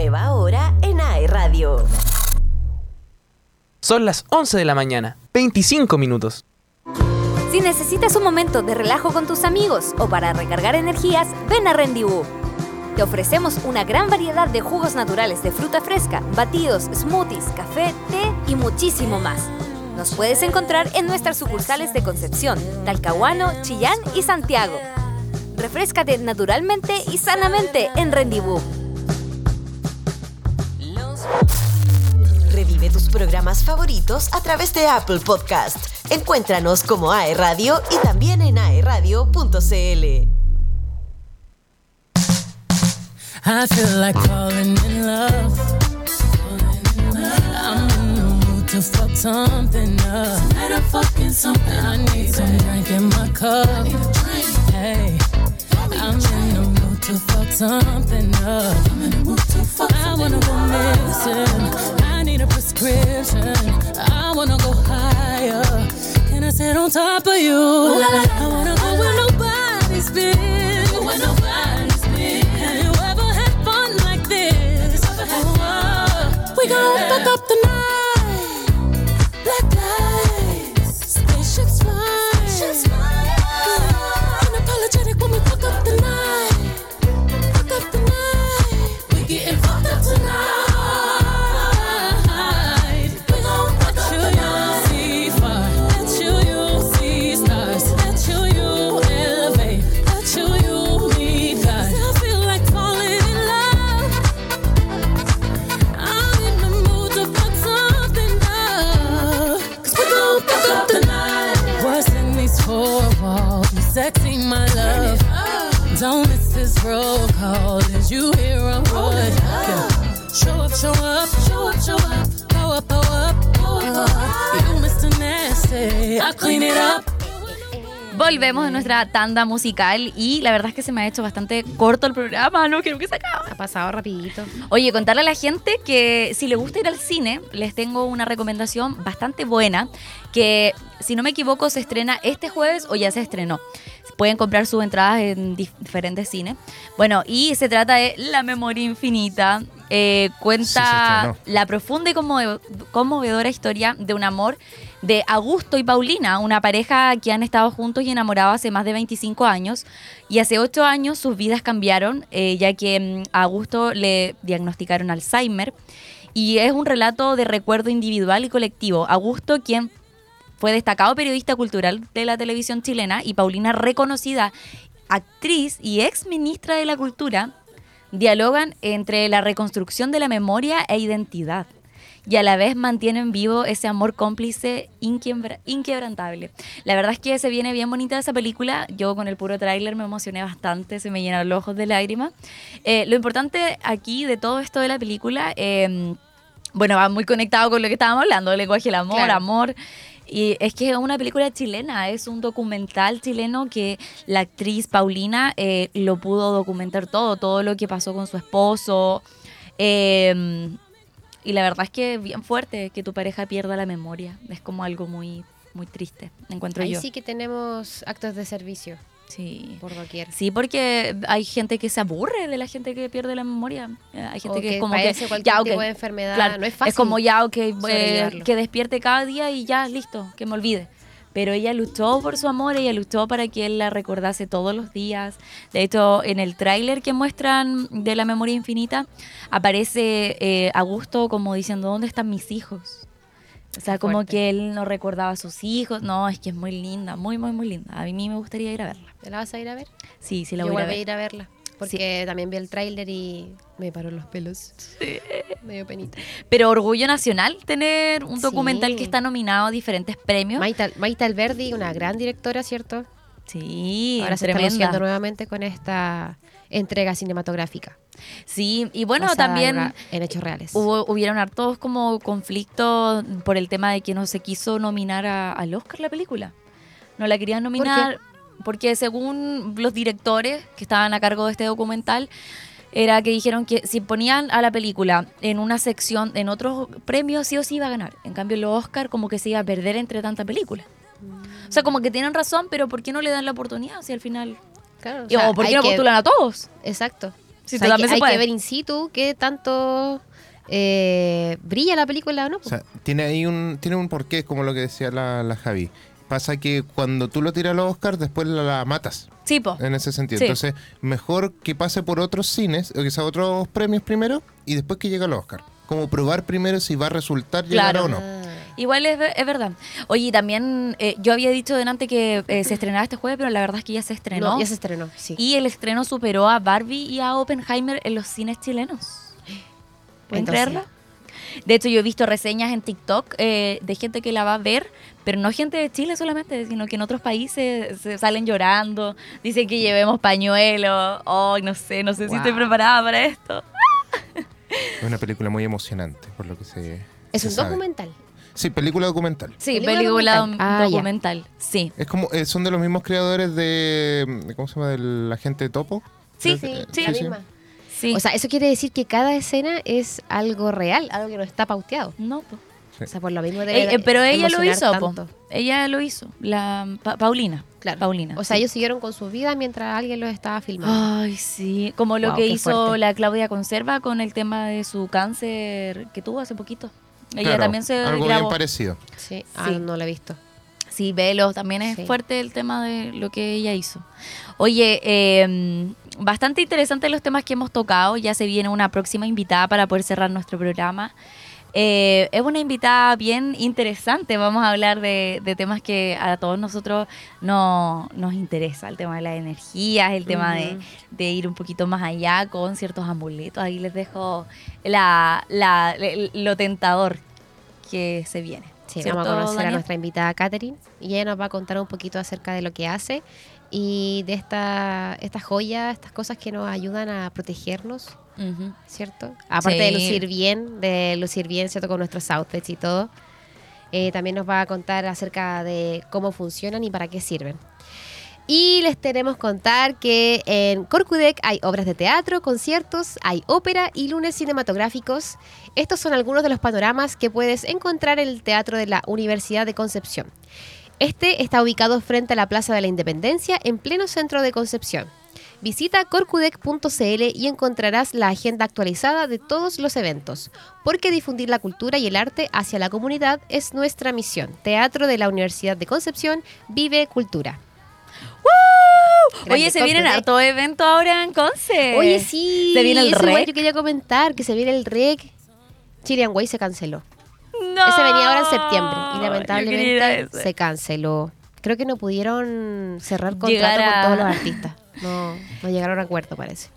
nueva hora en AE Radio. Son las 11 de la mañana, 25 minutos. Si necesitas un momento de relajo con tus amigos o para recargar energías, ven a Rendibú. Te ofrecemos una gran variedad de jugos naturales de fruta fresca, batidos, smoothies, café, té y muchísimo más. Nos puedes encontrar en nuestras sucursales de Concepción, Talcahuano, Chillán y Santiago. Refrescate naturalmente y sanamente en Rendibú. Revive tus programas favoritos a través de Apple Podcast. Encuéntranos como AE Radio y también en aeradio.cl. I feel like falling in love. I'm in the mood to fuck something up. Tonight I'm fucking something. I need some drink in my cup. Hey, I'm in the mood to fuck something up. I'm in the mood to fuck I wanna go missing. Need a prescription. I wanna go higher. Can I sit on top of you? I wanna go where nobody's been. Have you ever had fun like this? We gon' fuck up miss this roll call. Is you hear a word? Show up, show up, show up, show up. Go up, go up, go up. You Mr. Nasty. I clean it up. Volvemos de nuestra tanda musical y la verdad es que se me ha hecho bastante corto el programa, no quiero que se acabe. Ha pasado rapidito. Oye, contarle a la gente que si les gusta ir al cine, les tengo una recomendación bastante buena, que si no me equivoco se estrena este jueves o ya se estrenó. Pueden comprar sus entradas en dif- diferentes cines. Bueno, y se trata de La Memoria Infinita. Eh, Sí, cuenta estrenó. la profunda y conmove- conmovedora historia de un amor de Augusto y Paulina, una pareja que han estado juntos y enamorados hace más de 25 años. Y hace 8 años sus vidas cambiaron, eh, ya que mm, a Augusto le diagnosticaron Alzheimer. Y es un relato de recuerdo individual y colectivo. Augusto, quien fue destacado periodista cultural de la televisión chilena, y Paulina, reconocida actriz y ex ministra de la Cultura, dialogan entre la reconstrucción de la memoria e identidad y a la vez mantienen vivo ese amor cómplice inquiebra- inquebrantable. La verdad es que se viene bien bonita esa película. Yo con el puro tráiler me emocioné bastante, se me llenaron los ojos de lágrimas. Eh, lo importante aquí de todo esto de la película, eh, bueno, va muy conectado con lo que estábamos hablando, el lenguaje del amor, Claro. amor. Y es que es una película chilena, es un documental chileno que la actriz Paulina eh, lo pudo documentar todo, todo lo que pasó con su esposo. Eh, y la verdad es que es bien fuerte que tu pareja pierda la memoria. Es como algo muy, muy triste, encuentro Ahí yo. sí que tenemos actos de servicio Sí. por doquier. Sí, porque hay gente que se aburre de la gente que pierde la memoria. Eh, Hay gente O que, que es como que ya, tipo ok, de enfermedad. claro, no es fácil. como ya, ok, eh, que despierte cada día y ya, listo, que me olvide. Pero ella luchó por su amor, ella luchó para que él la recordase todos los días. De hecho, en el tráiler que muestran de la memoria infinita, aparece eh, Augusto como diciendo, ¿dónde están mis hijos? O sea, como Fuerte. que él no recordaba a sus hijos. No, es que es muy linda, muy, muy, muy linda. A mí me gustaría ir a verla. ¿Te la vas a ir a ver? Sí, sí la Yo voy a ver. a ir a verla. Porque también vi el tráiler y me paró los pelos. Me dio penita. Pero orgullo nacional tener un documental Sí. que está nominado a diferentes premios. Maita, Maita Alberdi, una gran directora, ¿cierto? sí, Ahora se tremenda. está luciendo nuevamente con esta entrega cinematográfica. Sí, y bueno, también en hechos reales. hubo, hubieron hartos como conflictos por el tema de que no se quiso nominar a- al Oscar la película. No la querían nominar porque según los directores que estaban a cargo de este documental, era que dijeron que si ponían a la película en una sección, en otros premios, sí o sí iba a ganar. En cambio, los Oscar como que se iba a perder entre tanta película. O sea, como que tienen razón, pero ¿por qué no le dan la oportunidad si al final... Claro, o Y- sea, ¿O por qué no que- postulan a todos? Exacto. Sí, O sea, hay, se que- hay puede. que ver in situ qué tanto eh, brilla la película o no. O sea, tiene ahí un, tiene un porqué, como lo que decía la, la Javi. Pasa que cuando tú lo tiras a los Oscars, después la, la matas, Sí, po. en ese sentido. Sí. Entonces, mejor que pase por otros cines, o que sea otros premios primero, y después que llegue al Oscar. Como probar primero si va a resultar llegar Claro. o no. Ah. Igual es, es verdad. Oye, y también eh, yo había dicho delante que eh, se estrenaba este jueves, pero la verdad es que ya se estrenó. No, ya se estrenó, sí. Y el estreno superó a Barbie y a Oppenheimer en los cines chilenos. ¿Pueden Entonces- creerlo? De hecho, yo he visto reseñas en TikTok eh, de gente que la va a ver, pero no gente de Chile solamente, sino que en otros países se salen llorando, dicen que llevemos pañuelos. Ay, no sé, no sé si estoy Wow. preparada para esto. Es una película muy emocionante, por lo que se. Es se un sabe. documental. Sí, película documental. Sí, ¿Película película documental? Ah, documental. Sí. Es como, eh, son de los mismos creadores de. de- ¿Cómo se llama? Del agente Topo. Sí, Creo que- sí, la misma. Sí. O sea, eso quiere decir que cada escena es algo real, algo que no está pauteado. no, po. O sea, por lo mismo de eh, pero ella lo hizo, po. Ella lo hizo. La Pa- Paulina. Claro. Paulina. O sea, sí. ellos siguieron con su vida mientras alguien los estaba filmando. Ay, sí. Como lo Wow, que hizo fuerte. la Claudia Conserva con el tema de su cáncer que tuvo hace poquito. Ella Claro, también se Algo bien parecido. Sí, ah, no lo he visto. Sí, velo, también es Sí. fuerte el tema de lo que ella hizo. Oye, eh, bastante interesante los temas que hemos tocado. Ya se viene una próxima invitada para poder cerrar nuestro programa. Eh, es una invitada bien interesante. Vamos a hablar de, de temas que a todos nosotros no, nos interesa. El tema de las energías, el tema de, Ujú. de ir un poquito más allá con ciertos amuletos. Ahí les dejo la, la- el- lo tentador que se viene. Sí, ¿Cierto, vamos a conocer a Daniel? nuestra invitada Katherine y ella nos va a contar un poquito acerca de lo que hace y de esta, estas joyas, estas cosas que nos ayudan a protegernos, ¿cierto? Aparte de lucir bien, de lucir bien, ¿cierto? Con nuestros outfits y todo. Eh, también nos va a contar acerca de cómo funcionan y para qué sirven. Y les tenemos contar que en Corcudec hay obras de teatro, conciertos, hay ópera y lunes cinematográficos. Estos son algunos de los panoramas que puedes encontrar en el Teatro de la Universidad de Concepción. Este está ubicado frente a la Plaza de la Independencia en pleno centro de Concepción. Visita corcudec.cl y encontrarás la agenda actualizada de todos los eventos, porque difundir la cultura y el arte hacia la comunidad es nuestra misión. Teatro de la Universidad de Concepción, vive cultura. Oye, Grande se vienen Corcudec. harto evento ahora en Conce. Oye, sí. Se viene el eso REC. yo quería comentar que se viene el REC. Chilean Way se canceló. No. Ese venía ahora en septiembre y lamentablemente se canceló. Creo que no pudieron cerrar contrato a- con todos los artistas. No, no llegaron a acuerdo, parece.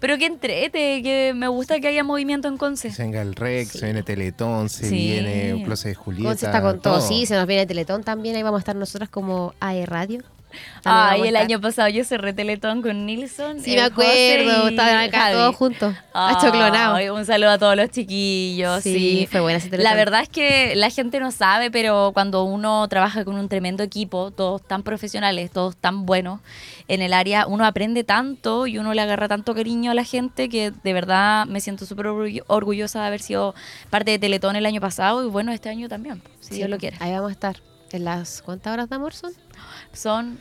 Pero que entrete, que me gusta que haya movimiento en Conce. Se venga el Rex, Sí. se viene Teletón, se Sí. viene un Closet de Julieta. Conce está con todo. Sí, se nos viene Teletón también. Ahí vamos a estar nosotras como AE Radio. Ay, el año pasado yo cerré Teletón con Nilsson. Sí, me acuerdo. Estaban acá todos juntos. Achoclonados. Un saludo a todos los chiquillos. Sí, fue buena ese La verdad es que la gente no sabe, pero cuando uno trabaja con un tremendo equipo, todos tan profesionales, todos tan buenos en el área, uno aprende tanto y uno le agarra tanto cariño a la gente que de verdad me siento súper orgullo- orgullosa de haber sido parte de Teletón el año pasado y bueno, este año también, si Dios lo quiere. Ahí vamos a estar. ¿En las cuántas horas de amor son? Son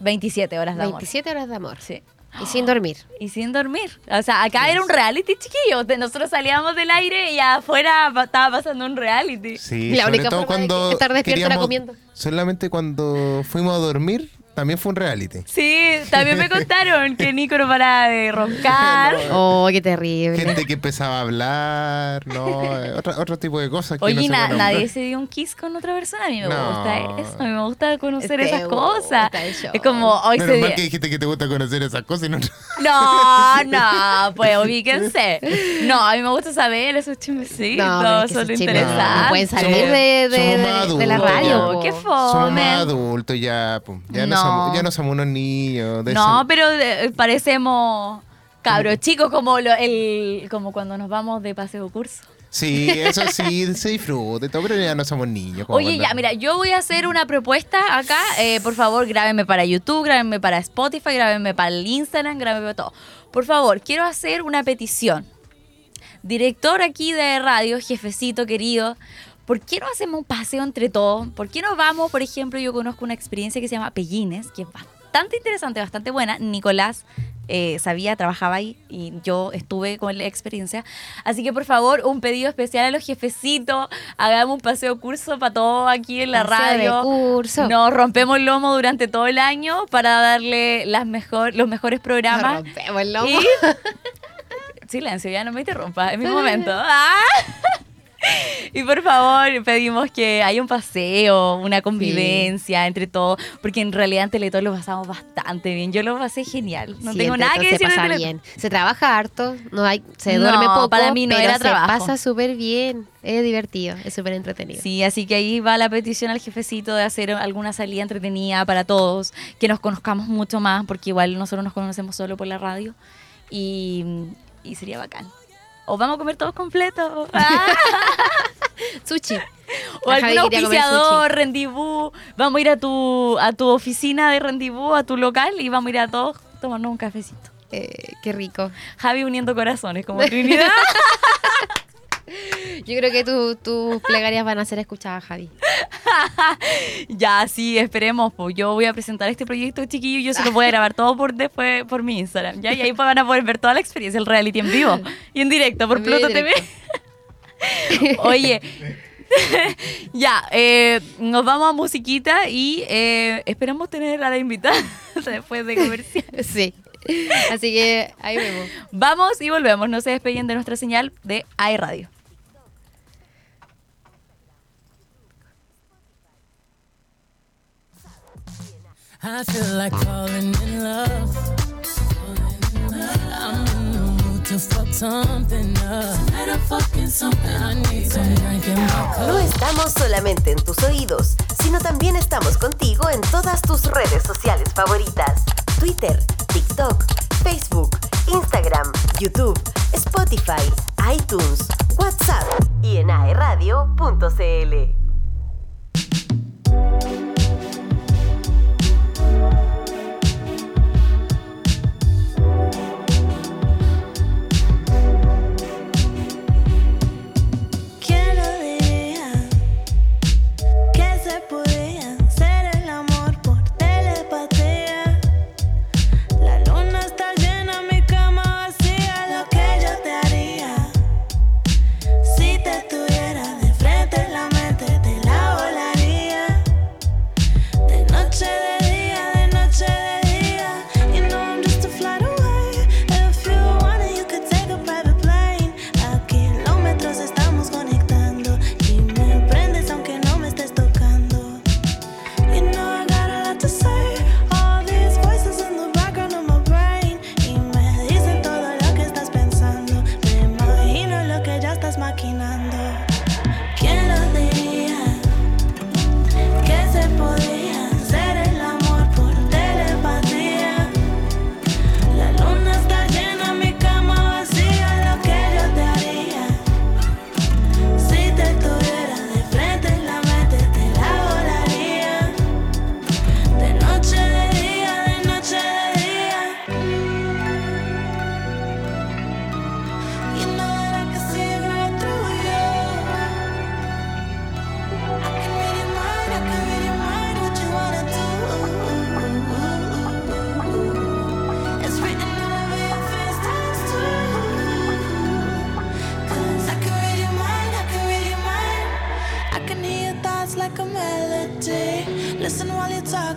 27 horas de amor. 27 horas de amor. Sí. Y sin dormir. Y sin dormir. O sea, acá era un reality chiquillo. De- Nosotros salíamos del aire y afuera estaba pasando un reality. Sí, La sobre única todo forma de cuando estar despierta era comiendo. Solamente cuando fuimos a dormir, también fue un reality. Sí, también me contaron que Nico no paraba de roncar. Oh, qué terrible. Gente que empezaba a hablar, no, eh, otra- otro tipo de cosas que Oye, no se na- nadie se dio un kiss con otra persona. A mí me No. gusta eso. A mí me gusta conocer Este, esas cosas. Es como hoy Menos se mal dio- que dijiste que te gusta conocer esas cosas y no... No, no, pues ubíquense. No, a mí me gusta saber esos chismecitos. No, es que son interesantes. no pueden salir Somos- de, de- somos de- la radio. Qué Somos fome. más adultos ya, pues. Ya no, No. Somos, ya no somos unos niños. de No, ese- pero eh, parecemos cabros chicos como lo- el como cuando nos vamos de paseo curso. Sí, eso sí, se disfruta y todo, pero ya no somos niños. Oye, cuando- ya, mira, yo voy a hacer una propuesta acá. Eh, por favor, grábenme para YouTube, grábenme para Spotify, grábenme para el Instagram, grábenme para todo. Por favor, quiero hacer una petición. Director aquí de radio, jefecito querido, ¿por qué no hacemos un paseo entre todos? ¿Por qué no vamos, por ejemplo, yo conozco una experiencia que se llama Pellines, que es bastante interesante, bastante buena. Nicolás eh, sabía, trabajaba ahí y yo estuve con la experiencia. Así que por favor, un pedido especial a los jefecitos, hagamos un paseo curso para todos aquí en la Paseo radio. curso. Nos rompemos el lomo durante todo el año para darle las mejor, los mejores programas. Nos rompemos el lomo. Y- Silencio, ya no me interrumpa, es mi momento. Ah. Y por favor, pedimos que haya un paseo, una convivencia entre todos, porque en realidad en Teletón lo pasamos bastante bien. Yo lo pasé genial. No Sí, tengo nada que decir Se pasa bien. Se trabaja harto, no hay, se No, duerme poco, para mí no pero era se trabajo. pasa súper bien. Es divertido, es súper entretenido. Sí, así que ahí va la petición al jefecito de hacer alguna salida entretenida para todos, que nos conozcamos mucho más, porque igual nosotros nos conocemos solo por la radio y, y sería bacán. O vamos a comer todos completos. Ah. Sushi. O Javi algún auspiciador, Rendibú. Vamos a ir a tu, a tu oficina de Rendibú, a tu local, y vamos a ir a todos tomarnos un cafecito. Eh, qué rico. Javi uniendo corazones, como Trinidad. Yo creo que tu- tus plegarias van a ser escuchadas, Javi. ya, sí, esperemos. Pues yo voy a presentar este proyecto, chiquillo, y yo se lo voy a grabar todo por después por mi Instagram. ¿ya? Y ahí van a poder ver toda la experiencia, el reality en vivo y en directo por Pluto TV. Oye, ya, eh, nos vamos a musiquita y eh, esperamos tener a la invitada después de comercial. Sí. Así que ahí vemos. Vamos y volvemos. No se despeguen de nuestra señal de AI No estamos solamente en tus oídos, sino también estamos contigo en todas tus redes sociales favoritas. Twitter, TikTok, Facebook, Instagram, YouTube, Spotify, iTunes, WhatsApp y en aeradio.cl.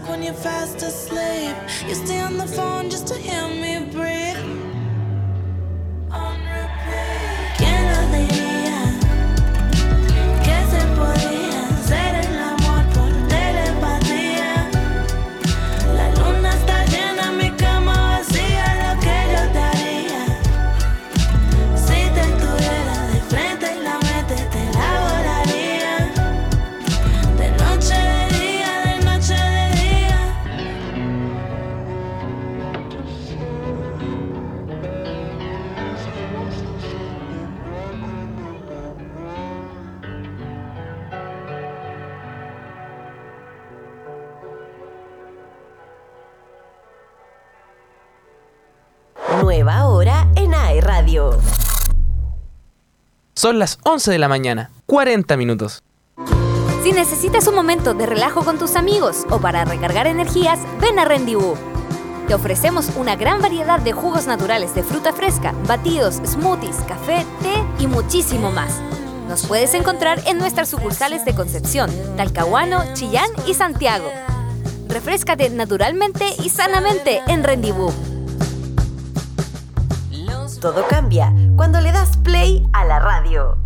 when you're fast asleep. You stay on the phone just to hear me Son las 11 de la mañana, 40 minutos. Si necesitas un momento de relajo con tus amigos o para recargar energías, ven a Rendibú. Te ofrecemos una gran variedad de jugos naturales de fruta fresca, batidos, smoothies, café, té y muchísimo más. Nos puedes encontrar en nuestras sucursales de Concepción, Talcahuano, Chillán y Santiago. Refrescate naturalmente y sanamente en Rendibú. Todo cambia cuando le das play a la radio.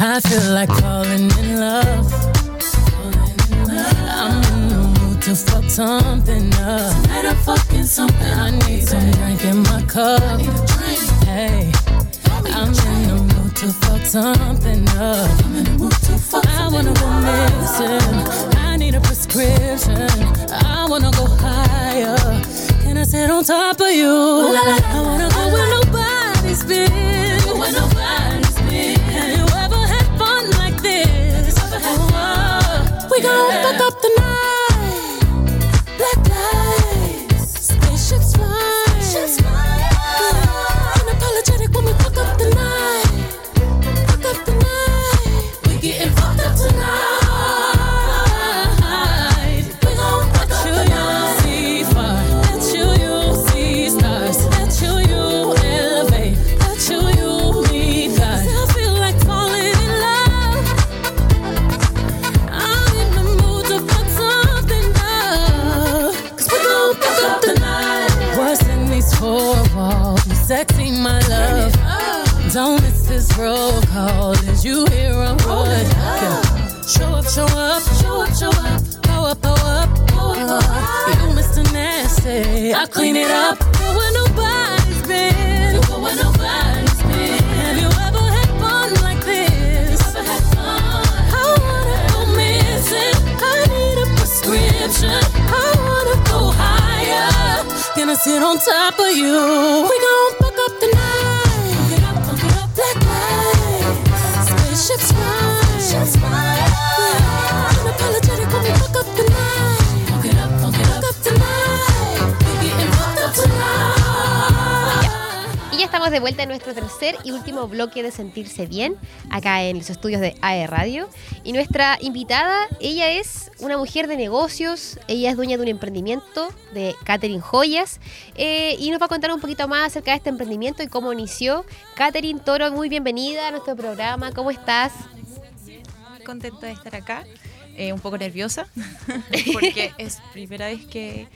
I feel like falling in love. I'm in the mood to fuck something up. Tonight I'm fucking something. I need some drink in my cup. Hey, I'm in the mood to fuck something up. I'm in the mood to fuck I wanna go missing. I need a prescription. I wanna go higher. Can I sit on top of you? I wanna go where we gon' fuck up the night. De vuelta en nuestro tercer y último bloque de Sentirse Bien, acá en los estudios de AE Radio. Y nuestra invitada, ella es una mujer de negocios, ella es dueña de un emprendimiento de Catherine Joyas eh, y nos va a contar un poquito más acerca de este emprendimiento y cómo inició. Catherine Toro, muy bienvenida a nuestro programa, ¿cómo estás? contenta de estar acá, eh, un poco nerviosa, porque es primera vez que,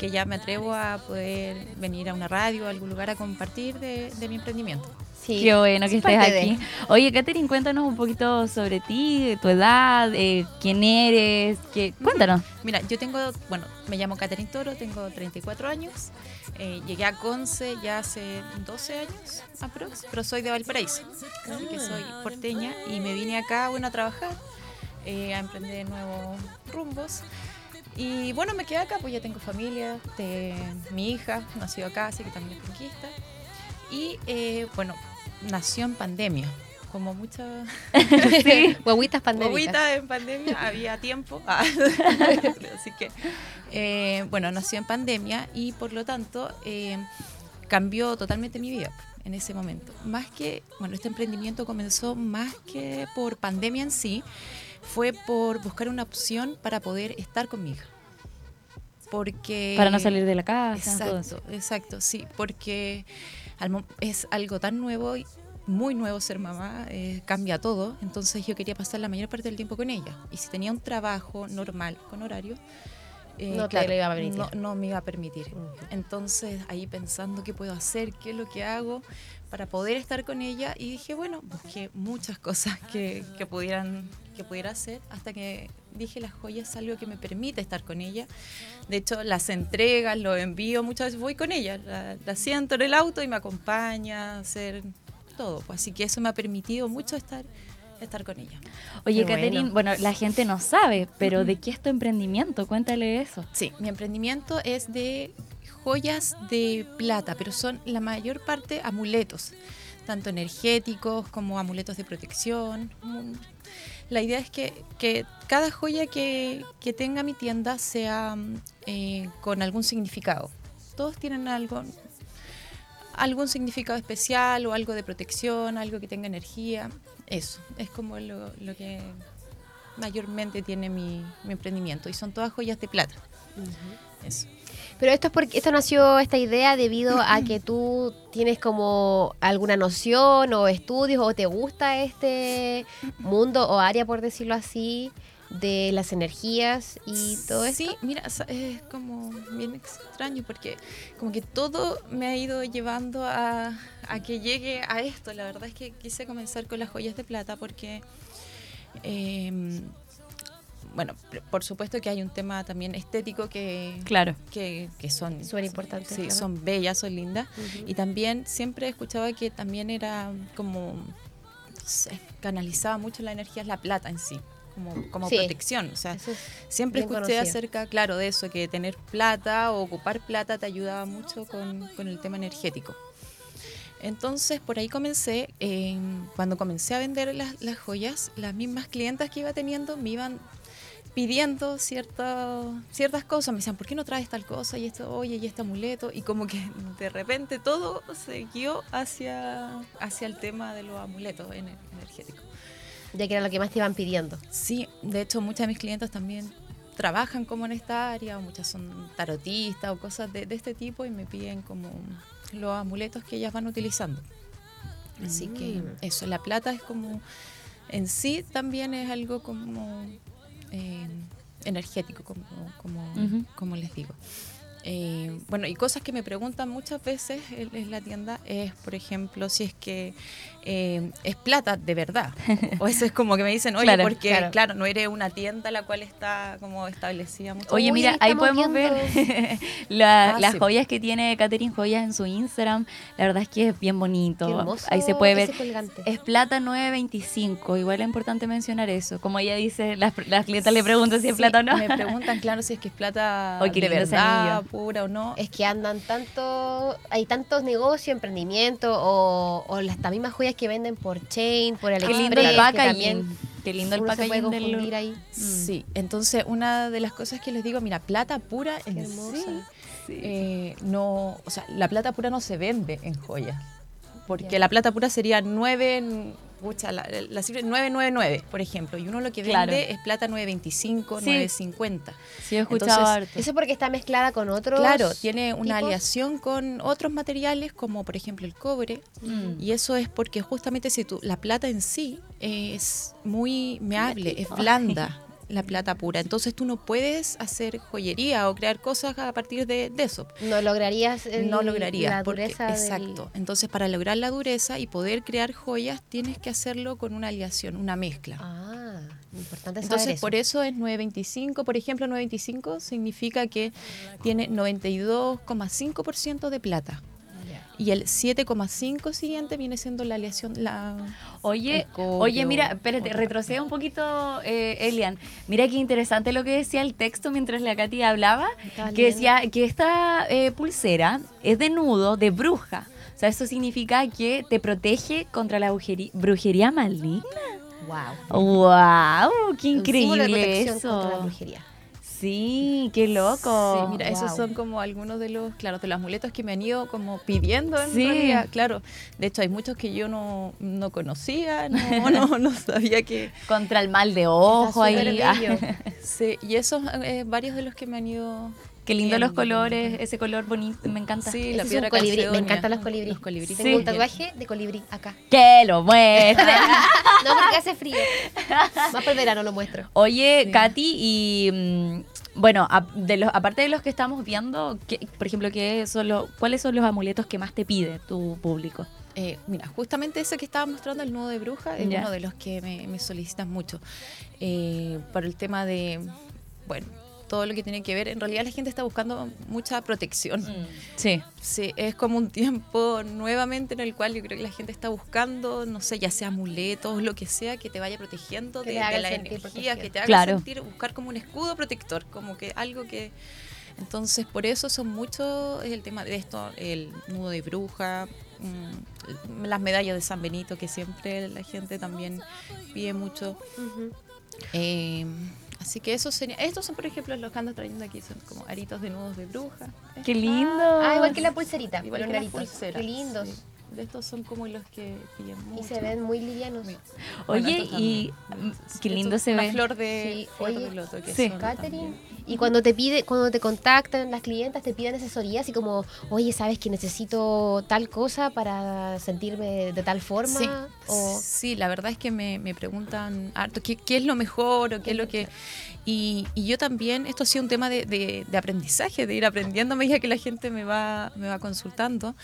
que ya me atrevo a poder venir a una radio, a algún lugar a compartir de, de mi emprendimiento. Sí. Qué bueno que Es estés de- aquí. Oye, Katherine, cuéntanos un poquito sobre ti, tu edad, eh, quién eres, qué... cuéntanos. Mira, yo tengo, bueno, me llamo Catherine Toro, tengo 34 años, eh, llegué a Conce ya hace 12 años aprox, pero soy de Valparaíso, así que soy porteña y me vine acá, bueno, a trabajar, eh, a emprender nuevos rumbos. Y bueno, me quedé acá, pues ya tengo familia, de, mi hija nació acá, así que también es conquista. Y eh, bueno, nació en pandemia, como muchas Sí. Guaguitas pandémicas. Guaguita en pandemia, había tiempo. Ah. Así que, eh, bueno, nació en pandemia y por lo tanto eh, cambió totalmente mi vida en ese momento. Más que, bueno, este emprendimiento comenzó más que por pandemia en sí, fue por buscar una opción para poder estar con mi hija. Porque... Para no salir de la casa. todo eso. Exacto, exacto, sí, porque es algo tan nuevo y muy nuevo ser mamá, eh, cambia todo, entonces yo quería pasar la mayor parte del tiempo con ella. Y si tenía un trabajo normal, con horario, eh, iba a. No, no me iba a permitir. Entonces ahí pensando qué puedo hacer, qué es lo que hago para poder estar con ella y dije, bueno, busqué muchas cosas que, que pudieran que pudiera hacer hasta que dije las joyas es algo que me permite estar con ella. De hecho, las entregas, los envío, muchas veces voy con ella, la, la siento en el auto y me acompaña a hacer todo. Pues, así que eso me ha permitido mucho estar, estar con ella. Oye, Qué Katherine, bueno. la gente no sabe, pero ¿de qué es tu emprendimiento? Cuéntale eso. Sí, mi emprendimiento es de joyas de plata, pero son la mayor parte amuletos, tanto energéticos como amuletos de protección. Mm, La idea es que, que cada joya que, que tenga mi tienda sea mm, eh, con algún significado. Todos tienen algo, algún significado especial o algo de protección, algo que tenga energía. Eso, es como lo, lo que mayormente tiene mi, mi emprendimiento. Y son todas joyas de plata. Eso. Pero esto es porque esto nació esta idea debido a que tú tienes como alguna noción o estudios o te gusta este mundo o área por decirlo así de las energías y todo eso. Sí, mira, sa- es como bien extraño porque como que todo me ha ido llevando a, a que llegue a esto. La verdad es que quise comenzar con las joyas de plata porque, eh, bueno, pr- por supuesto que hay un tema también estético que, Claro. que, que son Súper importante, Sí, claro. son bellas, son lindas. Y también siempre escuchaba que también era como canalizaba mucho la energía, la plata en sí, como, como Sí. protección. O sea, es siempre escuché conocido. acerca, claro, de eso, que tener plata o ocupar plata te ayudaba mucho con, con el tema energético. Entonces, por ahí comencé, eh, cuando comencé a vender las, las joyas, las mismas clientas que iba teniendo me iban pidiendo cierta, ciertas cosas. Me decían, ¿por qué no traes tal cosa? Y esto, oye, y este amuleto. Y como que de repente todo se guió hacia, hacia el tema de los amuletos ener- energéticos. ya que era lo que más te iban pidiendo. Sí, de hecho muchas de mis clientes también trabajan como en esta área, o muchas son tarotistas o cosas de, de este tipo y me piden como los amuletos que ellas van utilizando. Así que Mm. eso, la plata es como, en sí también es algo como eh, energético, como, como, como les digo. Eh, bueno, y cosas que me preguntan muchas veces en, en la tienda es, por ejemplo, si es que eh, es plata de verdad. O eso es como que me dicen, oye, Claro, porque claro. claro. no eres una tienda la cual está como establecida mucho. Oye, Uy, mira, ahí podemos viendo. ver la- Ah, las sí. joyas que tiene Catherine Joyas en su Instagram. La verdad es que es bien bonito. Qué hermoso ahí se puede ver. colgante. Es plata 925. Igual es importante mencionar eso. Como ella dice, las, las clientas le preguntan si es Sí, plata o no. Me preguntan, claro, si es que es plata de verdad. Pura o no. Es que andan tanto, hay tantos negocios, emprendimientos o, o las las mismas joyas que venden por chain, por Qué AliExpress, lindo el que packaging. también Qué lindo el uno se puede packaging del. ahí. Sí, entonces una de las cosas que les digo, mira, plata pura en Qué hermosa. sí, eh, no, o sea, la plata pura no se vende en joyas, porque la plata pura sería 9, pucha, la, la cifra es 999, por ejemplo, y uno lo que vende Claro. es plata 925, Sí. 950. Sí, he escuchado Entonces, harto. Eso porque está mezclada con otros. Claro, tiene una tipos. aleación con otros materiales como por ejemplo el cobre Mm. y eso es porque justamente si tú la plata en sí es muy meable, es blanda la plata pura, entonces tú no puedes hacer joyería o crear cosas a partir de, de eso. No lograrías. el- no lograrías, la porque- dureza del- exacto. Entonces, para lograr la dureza y poder crear joyas, tienes que hacerlo con una aleación, una mezcla. Ah, importante saber Entonces, eso. por eso es 925. Por ejemplo, 925 significa que tiene 92,5% de plata. Y el 7,5 siguiente viene siendo la aleación, la... Oye, copio, oye, mira, espérate, retrocede un poquito, eh, Elian. Mira qué interesante lo que decía el texto mientras la Katy hablaba, que decía que esta eh, pulsera es de nudo, de bruja. O sea, eso significa que te protege contra la brujería, maligna. Wow. ¡Wow! ¡Qué increíble protección contra la eso! brujería. Sí, qué loco. Sí, mira, esos son como algunos de los, claro, de los amuletos que me han ido como pidiendo en Sí. realidad. Claro, de hecho hay muchos que yo no, no conocía, no, no, no sabía que... Contra el mal de ojo ahí. Sí, y esos, eh, varios de los que me han ido... Qué lindo los colores, ese color bonito, me encanta. Sí, la piedra colibrí. Me encantan los colibrí. Los colibrí. Tengo un tatuaje de colibrí acá. Que lo muestre. No, porque hace frío. Más por el verano lo muestro. Oye, Sí. Katy, y mm, bueno, a- de los, aparte de los que estamos viendo, ¿qué- por ejemplo, ¿qué son los, ¿cuáles son los amuletos que más te pide tu público? Eh, mira, justamente ese que estaba mostrando, el nudo de bruja, es uno de los que me, me solicitan mucho. Eh, por el tema de, bueno, todo lo que tiene que ver, en realidad la gente está buscando mucha protección. Sí. Sí, es como un tiempo nuevamente en el cual yo creo que la gente está buscando, no sé, ya sea amuletos, lo que sea, que te vaya protegiendo Que de, de la energía, que te haga Claro. sentir, buscar como un escudo protector, como que algo que... Entonces, por eso son muchos el tema de esto, el nudo de bruja, mm, las medallas de San Benito, que siempre la gente también pide mucho. Eh, así que eso sería, estos son por ejemplo los que ando trayendo aquí, son como aritos de nudos de bruja. Qué lindo. Ah, igual que la pulserita. Igual que las naritos. pulseras, Qué lindos. sí. De estos son como los que pillan Y mucho. se ven muy livianos. Muy- Bueno, Oye, estos y qué lindo se una ve. flor de, Sí, flor oye, de loto que sí. son Catherine. también. Y cuando te pide, cuando te contactan las clientas, te piden asesoría, así como, oye, sabes que necesito tal cosa para sentirme de tal forma. Sí, O sí, la verdad es que me, me preguntan harto qué, qué es lo mejor o qué es lo que... Y, y yo también, esto ha sido un tema de, de- de aprendizaje, de ir aprendiendo a medida que la gente me va, me va consultando.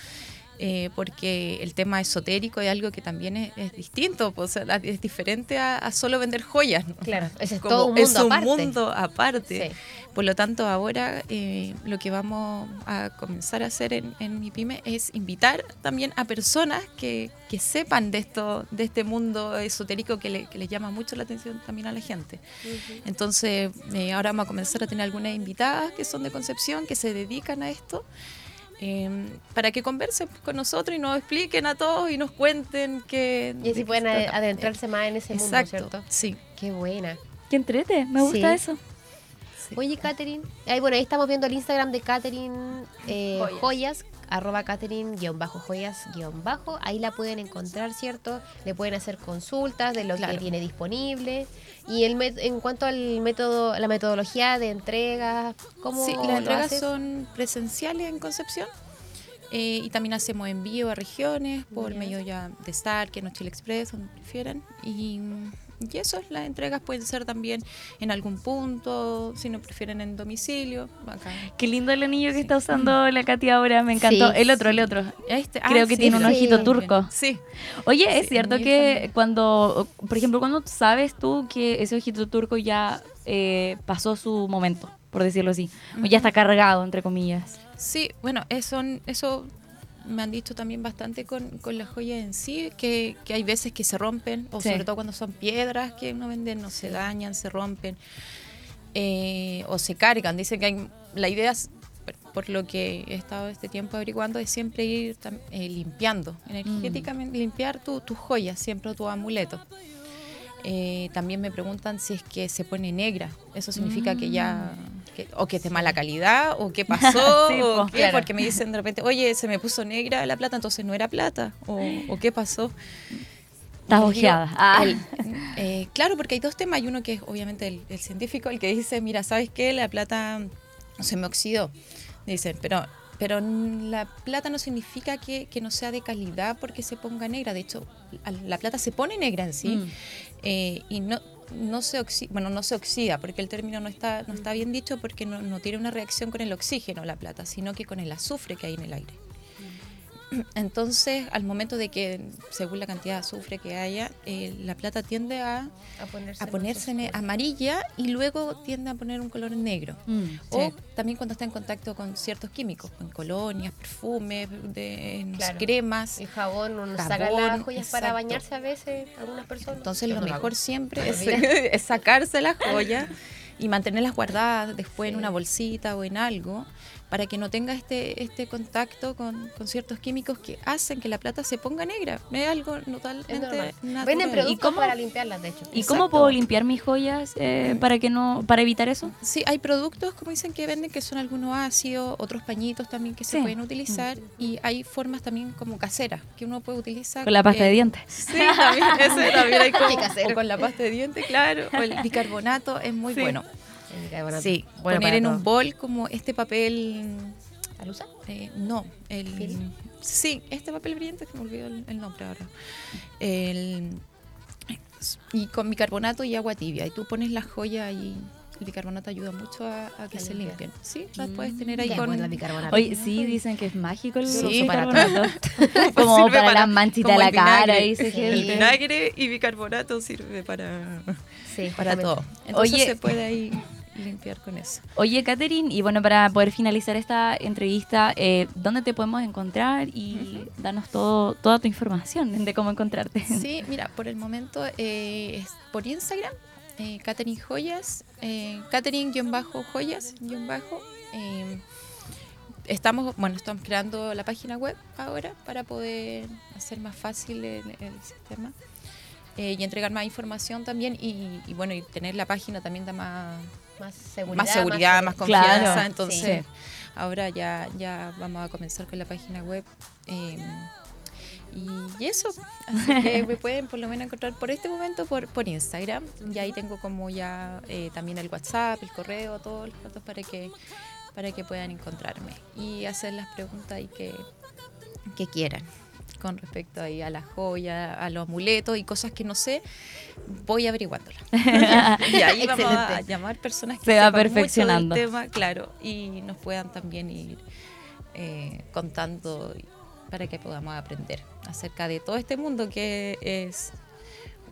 Eh, porque el tema esotérico es algo que también es, es distinto, pues, es diferente a, a solo vender joyas. ¿no? Claro, ese es Como todo un mundo es un aparte. mundo aparte. Sí. Por lo tanto, ahora eh, lo que vamos a comenzar a hacer en, en mi pyme es invitar también a personas que, que sepan de esto, de este mundo esotérico que le, que le llama mucho la atención también a la gente. Entonces, eh, ahora vamos a comenzar a tener algunas invitadas que son de Concepción, que se dedican a esto. Eh, para que conversen con nosotros y nos expliquen a todos y nos cuenten que y así pueden ade- adentrarse más en ese mundo, ¿cierto? sí. Qué buena. Qué entrete, me gusta Sí. eso. Oye, Katherine. Ahí, bueno, ahí estamos viendo el Instagram de Katherine eh, Joyas. Joyas. arroba Katherine guion bajo joyas guion bajo. Ahí la pueden encontrar, ¿cierto? Le pueden hacer consultas de lo que tiene disponible. Y el en cuanto al método, la metodología de entrega, ¿cómo Sí, las entregas haces? son presenciales en Concepción eh, y también hacemos envío a regiones por medio ya de Star, que no Chile Express, donde prefieran. Y, y eso, las entregas pueden ser también en algún punto, si no prefieren en domicilio. Acá. Qué lindo el anillo que está usando la Katy ahora, me encantó. Sí. el otro, el otro. Este, ah, Creo que sí, tiene un sí. ojito turco. Sí, Oye, Sí, es cierto que también. cuando, por ejemplo, cuando sabes tú que ese ojito turco ya eh, pasó su momento, por decirlo así, o ya está cargado, entre comillas. Sí, bueno, eso, eso me han dicho también bastante con, con las joyas en sí, que, que hay veces que se rompen, o Sí. sobre todo cuando son piedras que uno vende, no se dañan, se rompen, eh, o se cargan. Dicen que hay, la idea, es, por- lo que he estado este tiempo averiguando, es siempre ir eh, limpiando, energéticamente, limpiar tu- tus joyas, siempre tus amuletos. Eh, también me preguntan si es que se pone negra. Eso significa que ya. Que- o que es de mala calidad, o qué pasó, Sí, o po. qué, porque me dicen de repente, oye, se me puso negra la plata, entonces no era plata, o, o qué pasó. Estás ojeada. Ah. eh, claro, porque hay dos temas. Hay uno que es obviamente el, el científico, el que dice, mira, ¿sabes qué? La plata se me oxidó. Dicen, pero, pero la plata no significa que, que no sea de calidad porque se ponga negra. De hecho, la plata se pone negra en sí Mm. eh, y no, no se oxida, bueno, no se oxida, porque el término no está, no está bien dicho porque no, no tiene una reacción con el oxígeno la plata, sino que con el azufre que hay en el aire. Entonces, al momento de que, según la cantidad de azufre que haya, eh, la plata tiende a, A ponerse, a ponerse ne- amarilla y luego tiende a poner un color negro. Mm, O sí. también cuando está en contacto con ciertos químicos, en colonias, perfumes, de, Claro. cremas. El jabón, uno Jabón, saca las joyas para bañarse a veces, algunas personas. Entonces Yo lo no mejor hago. siempre es sacarse las joyas y mantenerlas guardadas después en una bolsita o en algo para que no tenga este, este contacto con, con ciertos químicos que hacen que la plata se ponga negra. Es algo totalmente Es natural. Venden productos ¿Y cómo- para limpiarlas, de hecho. ¿Y cómo puedo limpiar mis joyas eh, para que no para evitar eso? Sí, hay productos, como dicen, que venden que son algunos ácidos, otros pañitos también que se Sí. pueden utilizar y hay formas también como caseras que uno puede utilizar. Con la pasta de eh, dientes. Sí, también, ese también hay como, o con la pasta de dientes, claro, o el bicarbonato es muy Sí. bueno. El. Sí, Bueno poner en todo. un bol como este papel. ¿Al usar? eh, no, el. ¿Film? Sí, este papel brillante, que me olvidó el, el nombre ahora. El, y con bicarbonato y agua tibia. Y tú pones la joya y el bicarbonato ayuda mucho a, a que se limpien. Sí, las puedes tener ahí con. el bicarbonato. Oye, sí, dicen que es mágico el Sí, uso uso para bicarbonato. Como Sirve para, las manchitas de la el vinagre. cara, dice El gente. vinagre y bicarbonato sirve para, Sí, para todo. Entonces Oye. se puede ahí limpiar con eso. Oye, Katherine, y bueno, para poder finalizar esta entrevista, eh, ¿dónde te podemos encontrar? Y danos todo, toda tu información de cómo encontrarte. Sí, mira, por el momento eh, es por Instagram, eh, Catherine Joyas, eh, Catherine-Joyas, guion bajo. eh, estamos, bueno, estamos creando la página web ahora para poder hacer más fácil el, el sistema eh, y entregar más información también y, y bueno, y tener la página también da más, Más seguridad. más seguridad, más, confianza. Claro, entonces, ahora ya, ya vamos a comenzar con la página web. eh, Y, y eso, así que me pueden por lo menos encontrar por este momento por, por Instagram. Y ahí tengo como ya eh, también el WhatsApp, el correo, todos los datos para que, para que puedan encontrarme y hacer las preguntas y que, que quieran con respecto ahí a las joyas, a los amuletos y cosas que no sé, voy averiguándolas. y ahí vamos a llamar personas que Se va sepan mucho del perfeccionando. tema, claro, y nos puedan también ir eh, contando para que podamos aprender acerca de todo este mundo que es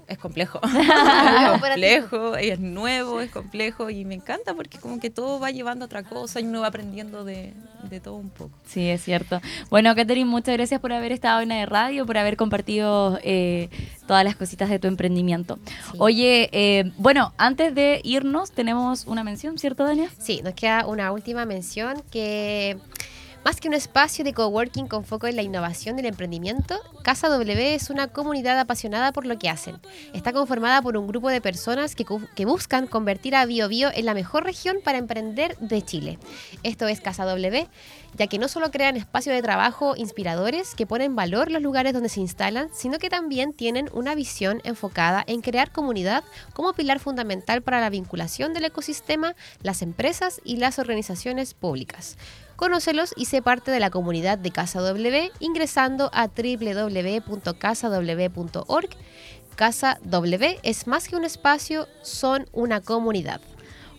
es complejo. es complejo, es nuevo, es complejo y me encanta porque como que todo va llevando a otra cosa y uno va aprendiendo de, de todo un poco. Sí, es cierto. Bueno, Catherine, muchas gracias por haber estado en la radio, por haber compartido eh, todas las cositas de tu emprendimiento. Oye, eh, bueno, antes de irnos, tenemos una mención, ¿cierto, Dania? Sí, nos queda una última mención que más que un espacio de coworking con foco en la innovación del emprendimiento, Casa W es una comunidad apasionada por lo que hacen. Está conformada por un grupo de personas que, buscan convertir a Bio Bio en la mejor región para emprender de Chile. Esto es Casa W, ya que no solo crean espacios de trabajo inspiradores que ponen valor los lugares donde se instalan, sino que también tienen una visión enfocada en crear comunidad como pilar fundamental para la vinculación del ecosistema, las empresas y las organizaciones públicas. Conócelos y sé parte de la comunidad de Casa W ingresando a www.casaw.org. Casa W es más que un espacio, son una comunidad.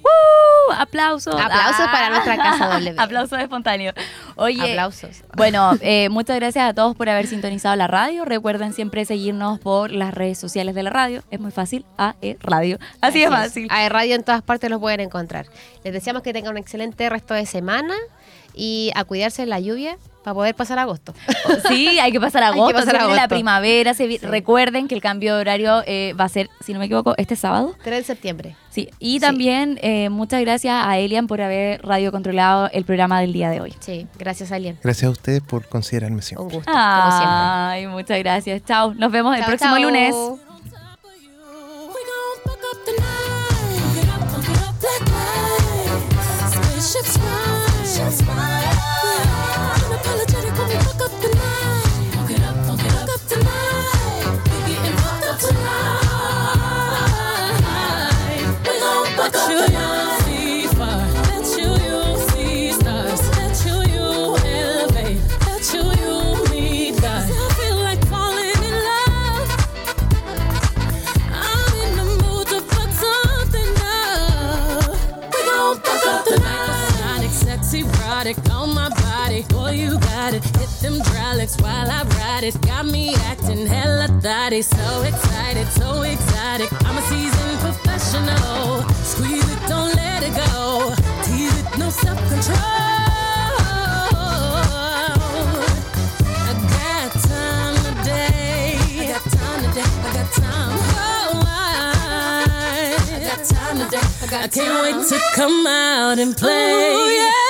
¡Uh! aplausos. Aplausos para nuestra Casa W. Aplausos espontáneos. Oye, Aplausos. Bueno, eh, muchas gracias a todos por haber sintonizado la radio. Recuerden siempre seguirnos por las redes sociales de la radio. Es muy fácil. AE Radio. Así, es fácil. A radio en todas partes los pueden encontrar. Les deseamos que tengan un excelente resto de semana y a cuidarse en la lluvia para poder pasar agosto. Sí, hay que pasar Hay que agosto. pasar la agosto. primavera. se vi- Sí. Recuerden que el cambio de horario eh, va a ser, si no me equivoco, este sábado. 3 de septiembre. Sí. Y también eh, muchas gracias a Elian por haber radiocontrolado el programa del día de hoy. Sí, gracias Alien. Gracias a ustedes por considerarme siempre. Un gusto, como siempre. Ay, muchas gracias. Chao. Nos vemos el próximo lunes. I, can't wait to come out and play. Ooh, yeah,